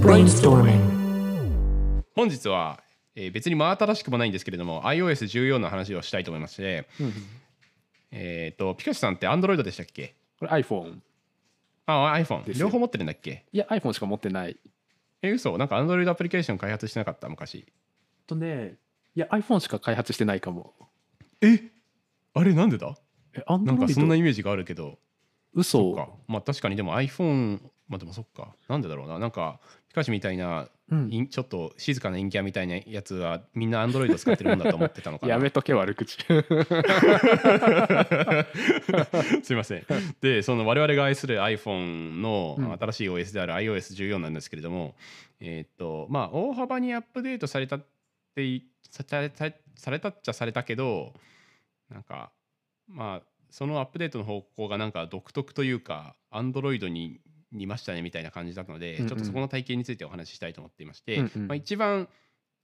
Brainstorming. 本日は、えー別に真新しくもないんですけれども iOS14 の話をしたいと思いまして、えっ、とピカシさんって Android でしたっけ？これ iPhone あ iPhone ですよ。両方持ってるんだっけ？いや iPhone しか持ってない。え嘘？なんか Android アプリケーション開発してなかった？昔。とねいや iPhone しか開発してないかも。え？あれなんでだ？えなんかそんなイメージがあるけど。そ嘘っか。まあ確かにでも iPhone まあでもそっか。なんでだろうな。なんかピカシみたいな、うん。陰ちょっと静かな陰キャみたいなやつはみんな Android 使ってるもんだと思ってたのかな。やめとけ悪口。すいません。で、その我々が愛する iPhone のうん。新しい OS である iOS14 なんですけれども、えーっと、まあ、大幅にアップデートされたっていさされたっちゃされたけど、なんか、まあ、そのアップデートの方向がなんか独特というか、Android に似ましたねみたいな感じだったので、うんうん。ちょっとそこの体験についてお話ししたいと思っていまして、うんうん。まあ、一番、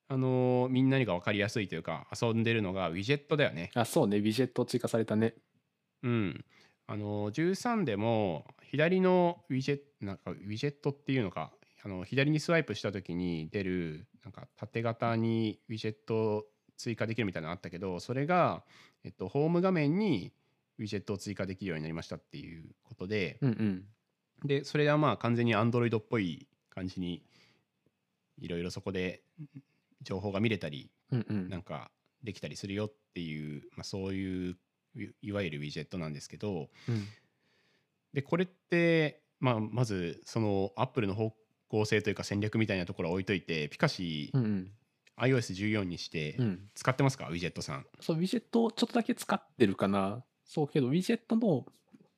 あのーみんなにが分かりやすいというか遊んでるのがウィジェットだよね。あそうね。ウィジェット追加されたね。うん、あの13でも左のウィジェなんかウィジェットっていうのかあの左にスワイプした時に出るなんか縦型にウィジェットを追加できるみたいなのあったけどそれが、えっと、ホーム画面にウィジェットを追加できるようになりましたっていうことでうんうんでそれはまあ完全に Android っぽい感じにいろいろそこで情報が見れたりうんうん。なんかできたりするよっていう、まあ、そういういいわゆるウィジェットなんですけどうん。でこれって、まあ、まずそのアップルの方向性というか戦略みたいなところは置いといてピカシうんうん。iOS14 にしてうん。使ってますか、ウィジェットさん。そうウィジェットちょっとだけ使ってるかな。そうけどウィジェットの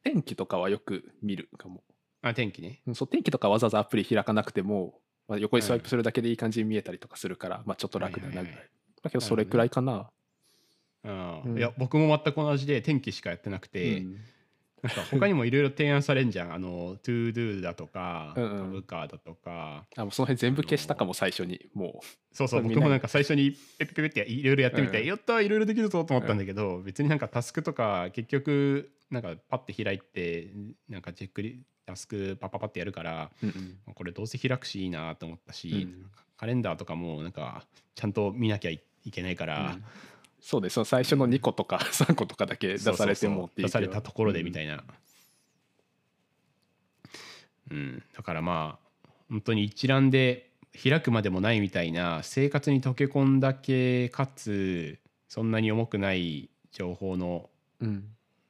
天気とかはよく見るかもあ天気ね。うんそう天気とかわざわざアプリ開かなくても、まあ、横にスワイプするだけでいい感じに見えたりとかするから、まあ、ちょっと楽だなぐらい。はいはいはいだけどそれくらいかな。あうんいや僕も全く同じで天気しかやってなくて、うんなんか他にもいろいろ提案されんじゃん。あの ToDo だとか、うんうんタブカーだとか。あもうその辺全部消したかも最初にもそうそうそれ見ない僕もなんか最初にペッペペペっていろいろやってみて、うんやったいろいろできるぞと思ったんだけど、別になんかタスクとか結局なんかパッて開いてなんかチェックリタスクパッパパってやるからう。うんうん。これどうせ開くしいいなと思ったし、うん。カレンダーとかもなんかちゃんと見なきゃいけないから、うん。そうです最初の2個とか3個とかだけ出されてもっていう出されたところでみたいいな、うん。だからまあ本当に一覧で開くまでもないみたいな生活に溶け込んだけかつそんなに重くない情報のな。うん。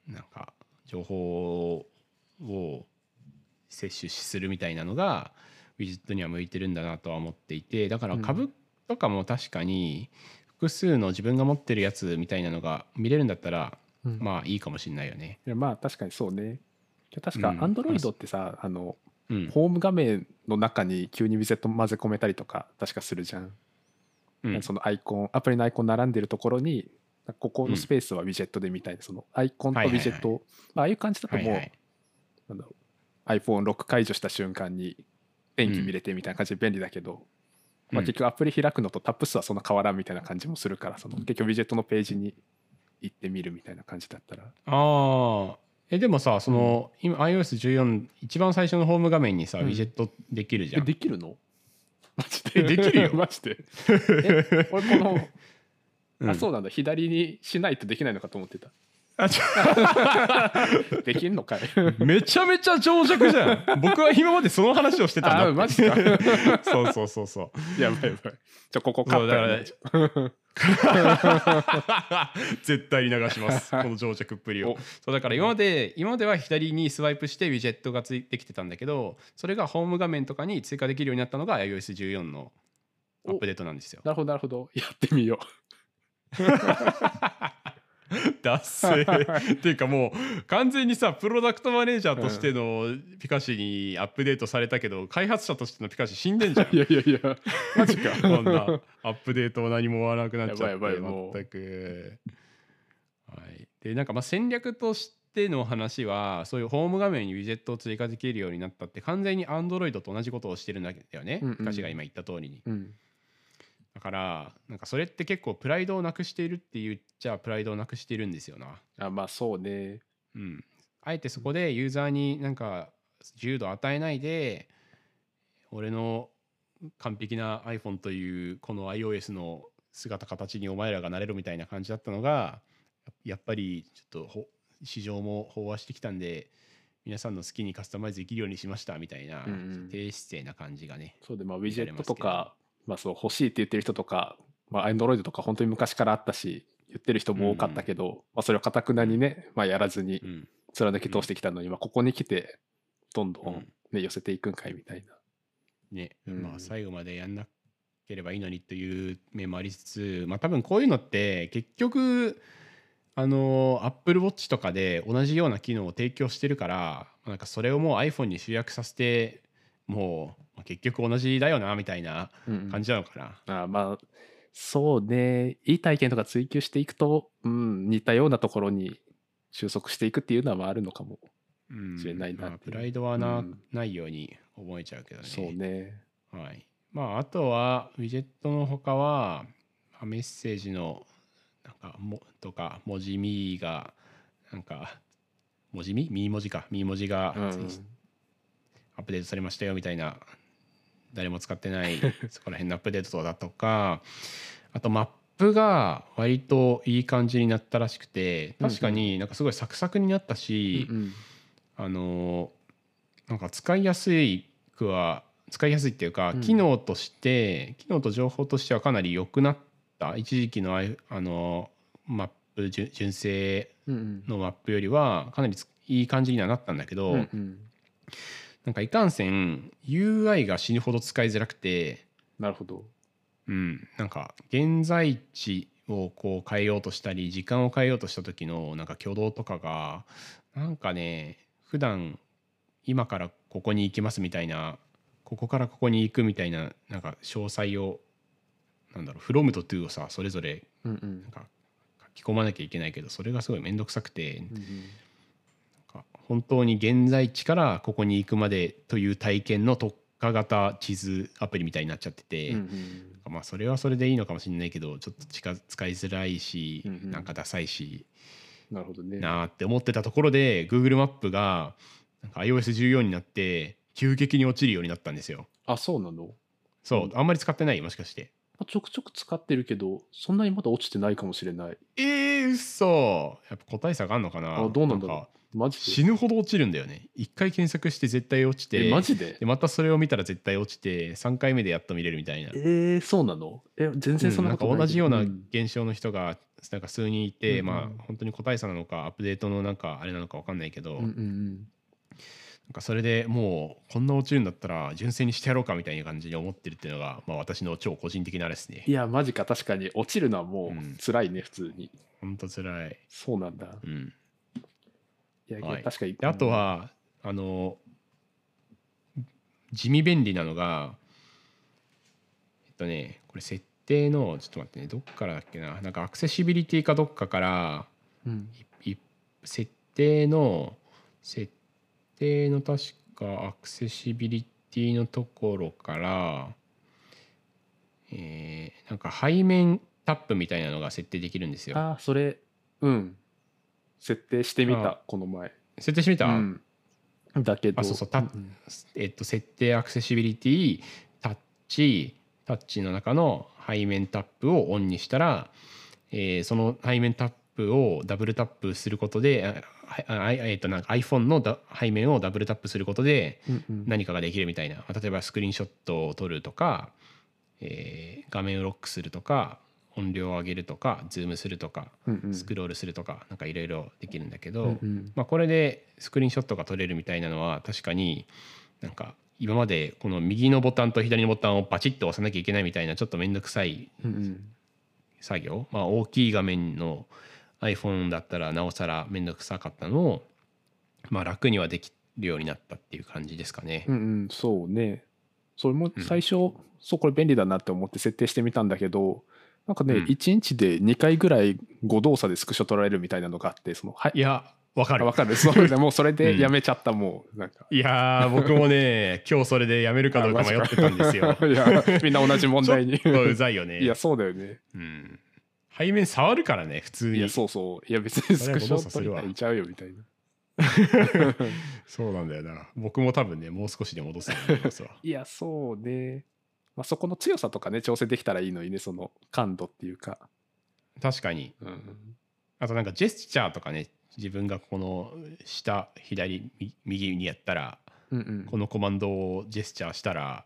なんか情報を摂取するみたいなのがウィジェットには向いてるんだなとは思っていてだからうん。株とかも確かに複数の自分が持ってるやつみたいなのが見れるんだったらうん。まあいいかもしれないよね。まあ確かにそうね。確かうん。Android ってさ、あのうん。ホーム画面の中に急にウィジェット混ぜ込めたりとか確かするじゃん。うん。そのアイコンアプリのアイコン並んでるところにここのスペースはウィジェットでみたいな、そのアイコンとウィジェットを、まあああいう感じだともう、はいはい。なんだろう iPhone ロック解除した瞬間に天気見れてみたいな感じで便利だけど、まあ、うん結局アプリ開くのとタップ数はそんな変わらんみたいな感じもするからその結局ウィジェットのページに行ってみるみたいな感じだったら。ああえでもさその、今 iOS14 一番最初のホーム画面にさ、うん。ウィジェットできるじゃえん。できるの？マジえできるよ。マジで？え俺この、うん。あそうなんだ。左にしないとできないのかと思ってた できんのかい。ょめちゃめちゃ情弱じゃん。僕は今までその話をしてたんだあマジか。そうそうそうそう。やばいやばい。ちょここカット 絶対に流します。この情弱っぷりを。お。そうだから今まで今までは左にスワイプしてウィジェットがついてきてたんだけどそれがホーム画面とかに追加できるようになったのが iOS14 のアップデートなんですよ。なるほどなるほど。やってみよダッセーっていうかもう完全にさプロダクトマネージャーとしてのピカシにアップデートされたけど、開発者としてのピカシ死んでんじゃん。う いやいやいや。マジか。こんなアップデートも何も終わらなくなっちゃって全く。はい、でなんかまあ戦略としての話はそういうホーム画面にウィジェットを追加できるようになったって完全に Android と同じことをしてるんだよね、うんうん。ピカシが今言った通りに。うんだからなんかそれって結構プライドをなくしているって言っちゃプライドをなくしているんですよな。あまあそうね。うん、あえてそこでユーザーになんか自由度を与えないで俺の完璧な iPhone というこの iOS の姿形にお前らがなれるみたいな感じだったのがやっぱりちょっとほ市場も飽和してきたんで皆さんの好きにカスタマイズできるようにしましたみたいな、うんうん。低姿勢な感じがねそうで、まあ、ウィジェットとか、まあ、そう欲しいって言ってる人とか、まあ、Android とか本当に昔からあったし、言ってる人も多かったけど、まあ、それをかたくなにね、まあ、やらずにうん。貫き通してきたのに、まあ、ここに来て、どんどうん。ん、ね、寄せていくんかいみたいな。ね、うん。まあ最後までやんなければいいのにという面もありつつまあ多分こういうのって結局あの Apple Watch とかで同じような機能を提供してるからなんかそれをもう iPhone に集約させてもうまあ結局同じだよなみたいなうん感じなのかな。あまあそうねいい体験とか追求していくと、うん、似たようなところに収束していくっていうのはまああるのかも、うんしれないなまあっていう。プライドはな,、うん。ないように思えちゃうけどね。そうね。はい。まあ、あとは、ウィジェットの他は、まあメッセージの、なんか、も、とか、文字ミーが、なんか、文字ミミー文字か、ミー文字が、うん。アップデートされましたよみたいな、誰も使ってない、そこら辺のアップデートだとか、あと、マップが割といい感じになったらしくて、確かになんかすごいサクサクになったし、うんうん。あのなんか使いやすいくは使いやすいっていうか、うん。機能として機能と情報としてはかなり良くなった。一時期のあのマップ純純正のマップよりはかなりついい感じにはなったんだけど、うんうんなんかいかんせん UI が死ぬほど使いづらくて、なるほど。うん、なんか現在地をこう変えようとしたり時間を変えようとした時のなんか挙動とかがなんかね普段今からここに行きますみたいなここからここに行くみたいななんか詳細をなんだろう from と to をさそれぞれなんか書き込まなきゃいけないけどそれがすごい面倒くさくて。うんうん本当に現在地からここに行くまでという体験の特化型地図アプリみたいになっちゃってて。うんうんまあそれはそれでいいのかもしれないけどちょっと近使いづらいし、うんうんなんかダサいしなるほどね。なーって思ってたところで Google マップがなんか iOS14 になって急激に落ちるようになったんですよ。あ、そうなの？そう、うんあんまり使ってないもしかして。ちょくちょく使ってるけど、そんなにまだ落ちてないかもしれない。えー、うっそやっぱ個体差があるのかな？あどうなんだろうかマジで？死ぬほど落ちるんだよね。一回検索して絶対落ちてえ、マジで？でまたそれを見たら絶対落ちて3回目でやっと見れるみたいな。えー、そうなの？え、全然そんなことうんない、なんか同じようなうん現象の人がなんか数人いて、うんうんまあ本当に個体差なのかアップデートのなんかあれなのか分かんないけど、うんうんなんかそれでもうこんな落ちるんだったら純正にしてやろうかみたいな感じに思ってるっていうのが、まあ、私の超個人的なあれですねい。や、マジか、確かに落ちるのはもうんう辛いね、普通に。ほんとつらい。そうなんだ。うん、いや、はい確かに。であとはあの地味便利なのがえっとねこれ設定のちょっと待ってねどっからだっけななんかアクセシビリティかどっかからうん、い設定の設定の確かアクセシビリティのところから、えーなんか背面タップみたいなのが設定できるんですよ。あ、それ、うん。設定してみあた、この前。設定してみた、うん、だけど、あそうそう。たん。えっと、設定アクセシビリティタッチタッチの中の背面タップをオンにしたら、えーその背面タップをダブルタップすることであえっとなんか iPhone のだ背面をダブルタップすることでうんうん。何かができるみたいな、まあ例えばスクリーンショットを撮るとか、えー画面をロックするとか音量を上げるとかズームするとかうんうん。スクロールするとかなんかいろいろできるんだけど、うんうん。まあ、これでスクリーンショットが撮れるみたいなのは確かになんか今までこの右のボタンと左のボタンをバチッと押さなきゃいけないみたいなちょっと面倒くさいうんうん。作業、まあ、大きい画面の iPhone だったらなおさら面倒くさかったのを、まあ、楽にはできるようになったっていう感じですかね。うんうん、そうね。それも最初、そうこれ便利だなって思って設定してみたんだけど、なんかね、うん1日で2回ぐらい誤動作でスクショ取られるみたいなのがあって、その、はいい、やわかるあわかる。それでもうそれでやめちゃった、もう、なんか。いやー僕もね今日それでやめるかどうか迷ってたんですよ。いや、みんな同じ問題に。うざいよね。いや、そうだよね。うん、背面触るからね普通にいや、そうそう。いや、別にスクショ取りたいちゃうよ、みたいな。そうなんだよな僕も多分ねもう少しで戻すと思いますわ いや、そうね。まあ、そこの強さとかね調整できたらいいのにねその感度っていうか、確かに。うん、あとなんかジェスチャーとかね自分がこの下左み右にやったらうんうん。このコマンドをジェスチャーしたら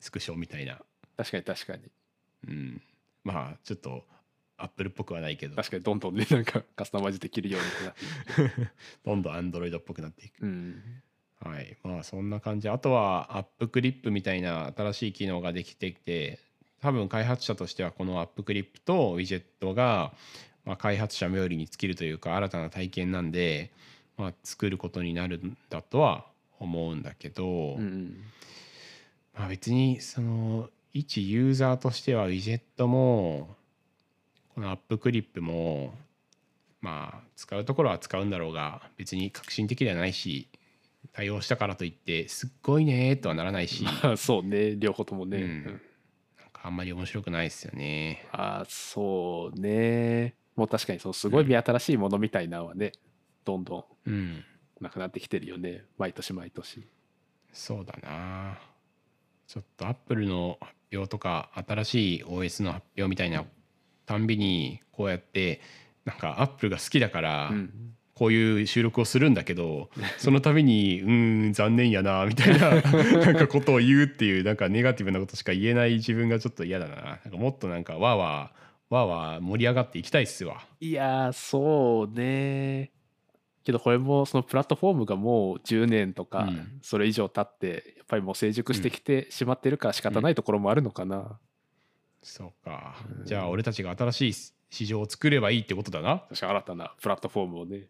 スクショみたいな。確かに確かに。うん。まあちょっとアップルっぽくはないけど。確かにどんどんねなんかカスタマイズできるようになって。どんどんアンドロイドっぽくなっていく。うんはい。まあそんな感じ。あとはアップクリップみたいな新しい機能ができてきて多分開発者としてはこのアップクリップとウィジェットが、まあ、開発者冥利に尽きるというか新たな体験なんで、まあ、作ることになるんだとは思うんだけど、うんうん。まあ、別にその一ユーザーとしてはウィジェットもこのアップクリップもまあ使うところは使うんだろうが別に革新的ではないし対応したからといってすっごいねとはならないし、ま あそうね両方ともね、うん。うん。なんかあんまり面白くないですよね。ああそうね。もう確かにそうすごい目新しいものみたいなのはね、どんどんうん、なくなってきてるよね。毎年毎年。そうだな。ちょっとアップルの発表とか新しい OS の発表みたいなたんびにこうやってなんかアップルが好きだから、うんこういう収録をするんだけどその度に「うーん残念やな」みたいな なんかことを言うっていうなんかネガティブなことしか言えない自分がちょっと嫌だな。なんかもっとなんかわーわーわーわー盛り上がっていきたいっすわ。いやーそうねけどこれもそのプラットフォームがもう10年とかうん。それ以上経ってやっぱりもう成熟してきてしまってるから仕方ないところもあるのかな、そうか。うん。じゃあ俺たちが新しい市場を作ればいいってことだな。確かに新たなプラットフォームをね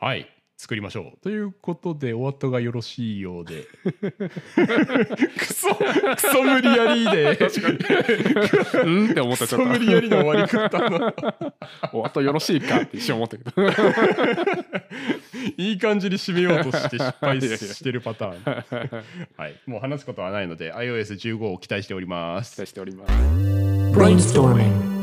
はい作りましょう。ということでお後がよろしいようで。クソクソ無理やりで。確かに。うんって思った。クソちょっ無理やりの終わり方な。とおあとよろしいかって一瞬思ったけど。いい感じに締めようとして失敗してるパターン。はい、もう話すことはないので iOS15 を期待しております。期。待しております.